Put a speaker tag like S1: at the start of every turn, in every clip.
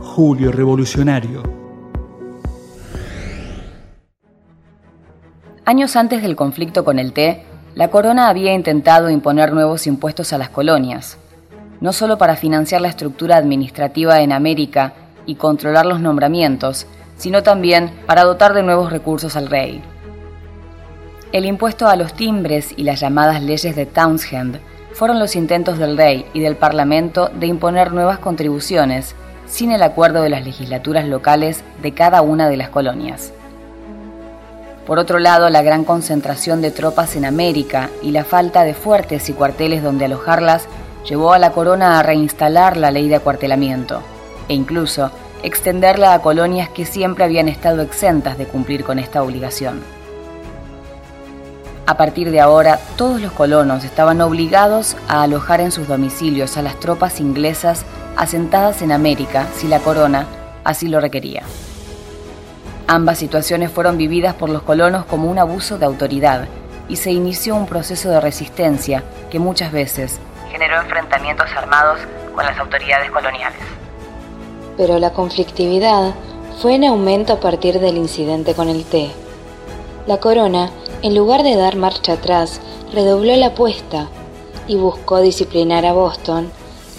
S1: Julio Revolucionario.
S2: Años antes del conflicto con el té, la corona había intentado imponer nuevos impuestos a las colonias, no solo para financiar la estructura administrativa en América y controlar los nombramientos, sino también para dotar de nuevos recursos al rey. El impuesto a los timbres y las llamadas leyes de Townshend fueron los intentos del rey y del Parlamento de imponer nuevas contribuciones sin el acuerdo de las legislaturas locales de cada una de las colonias. Por otro lado, la gran concentración de tropas en América y la falta de fuertes y cuarteles donde alojarlas llevó a la corona a reinstalar la ley de acuartelamiento e incluso extenderla a colonias que siempre habían estado exentas de cumplir con esta obligación. A partir de ahora, todos los colonos estaban obligados a alojar en sus domicilios a las tropas inglesas asentadas en América si la corona así lo requería. Ambas situaciones fueron vividas por los colonos como un abuso de autoridad y se inició un proceso de resistencia que muchas veces generó enfrentamientos armados con las autoridades coloniales.
S3: Pero la conflictividad fue en aumento a partir del incidente con el té. La corona, en lugar de dar marcha atrás, redobló la apuesta y buscó disciplinar a Boston,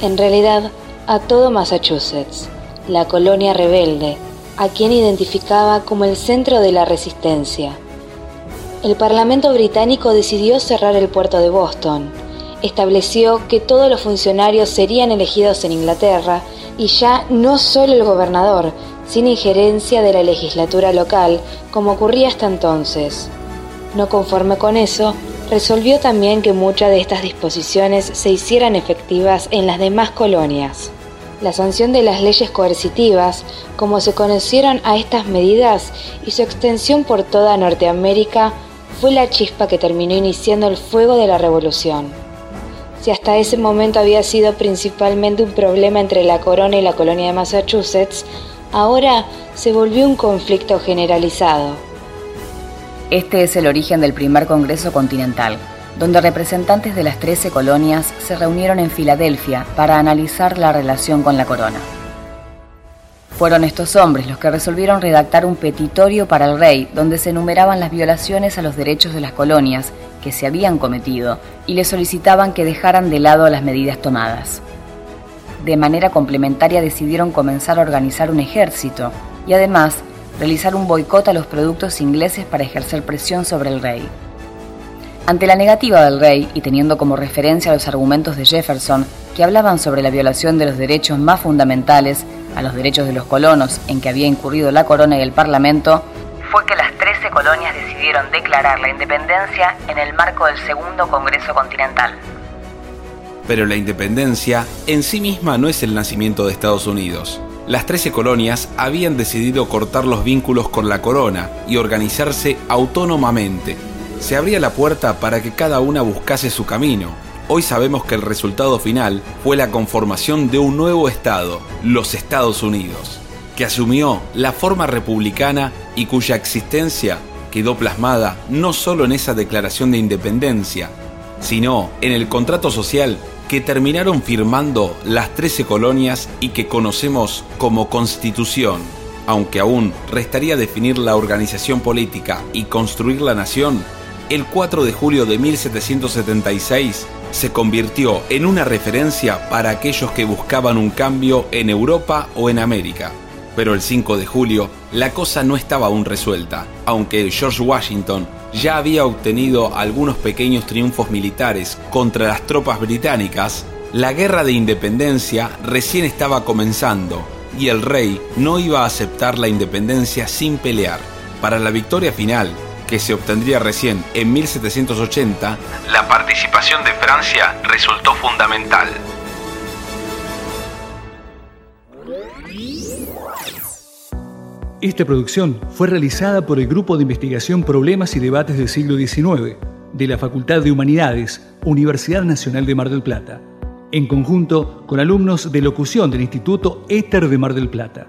S3: en realidad a todo Massachusetts, la colonia rebelde, a quien identificaba como el centro de la resistencia. El Parlamento británico decidió cerrar el puerto de Boston, estableció que todos los funcionarios serían elegidos en Inglaterra y ya no solo el gobernador, sin injerencia de la legislatura local, como ocurría hasta entonces. No conforme con eso, resolvió también que muchas de estas disposiciones se hicieran efectivas en las demás colonias. La sanción de las leyes coercitivas, como se conocieron a estas medidas, y su extensión por toda Norteamérica fue la chispa que terminó iniciando el fuego de la revolución. Si hasta ese momento había sido principalmente un problema entre la corona y la colonia de Massachusetts, ahora se volvió un conflicto generalizado.
S2: Este es el origen del primer Congreso Continental, donde representantes de las 13 colonias se reunieron en Filadelfia para analizar la relación con la corona. Fueron estos hombres los que resolvieron redactar un petitorio para el rey donde se enumeraban las violaciones a los derechos de las colonias que se habían cometido y le solicitaban que dejaran de lado las medidas tomadas. De manera complementaria decidieron comenzar a organizar un ejército y además realizar un boicot a los productos ingleses para ejercer presión sobre el rey. Ante la negativa del rey y teniendo como referencia los argumentos de Jefferson que hablaban sobre la violación de los derechos más fundamentales a los derechos de los colonos en que había incurrido la corona y el parlamento, fue que las 13 colonias decidieron declarar la independencia en el marco del Segundo Congreso Continental.
S4: Pero la independencia en sí misma no es el nacimiento de Estados Unidos. Las 13 colonias habían decidido cortar los vínculos con la corona y organizarse autónomamente. Se abría la puerta para que cada una buscase su camino, Hoy sabemos que el resultado final fue la conformación de un nuevo Estado, los Estados Unidos, que asumió la forma republicana y cuya existencia quedó plasmada no solo en esa declaración de independencia, sino en el contrato social que terminaron firmando las 13 colonias y que conocemos como Constitución. Aunque aún restaría definir la organización política y construir la nación, el 4 de julio de 1776 se convirtió en una referencia para aquellos que buscaban un cambio en Europa o en América. Pero el 5 de julio la cosa no estaba aún resuelta, aunque George Washington ya había obtenido algunos pequeños triunfos militares contra las tropas británicas, la guerra de independencia recién estaba comenzando y el rey no iba a aceptar la independencia sin pelear. Para la victoria final, que se obtendría recién en 1780, la participación de Francia resultó fundamental.
S1: Esta producción fue realizada por el Grupo de Investigación Problemas y Debates del Siglo XIX de la Facultad de Humanidades, Universidad Nacional de Mar del Plata, en conjunto con alumnos de locución del Instituto Éter de Mar del Plata.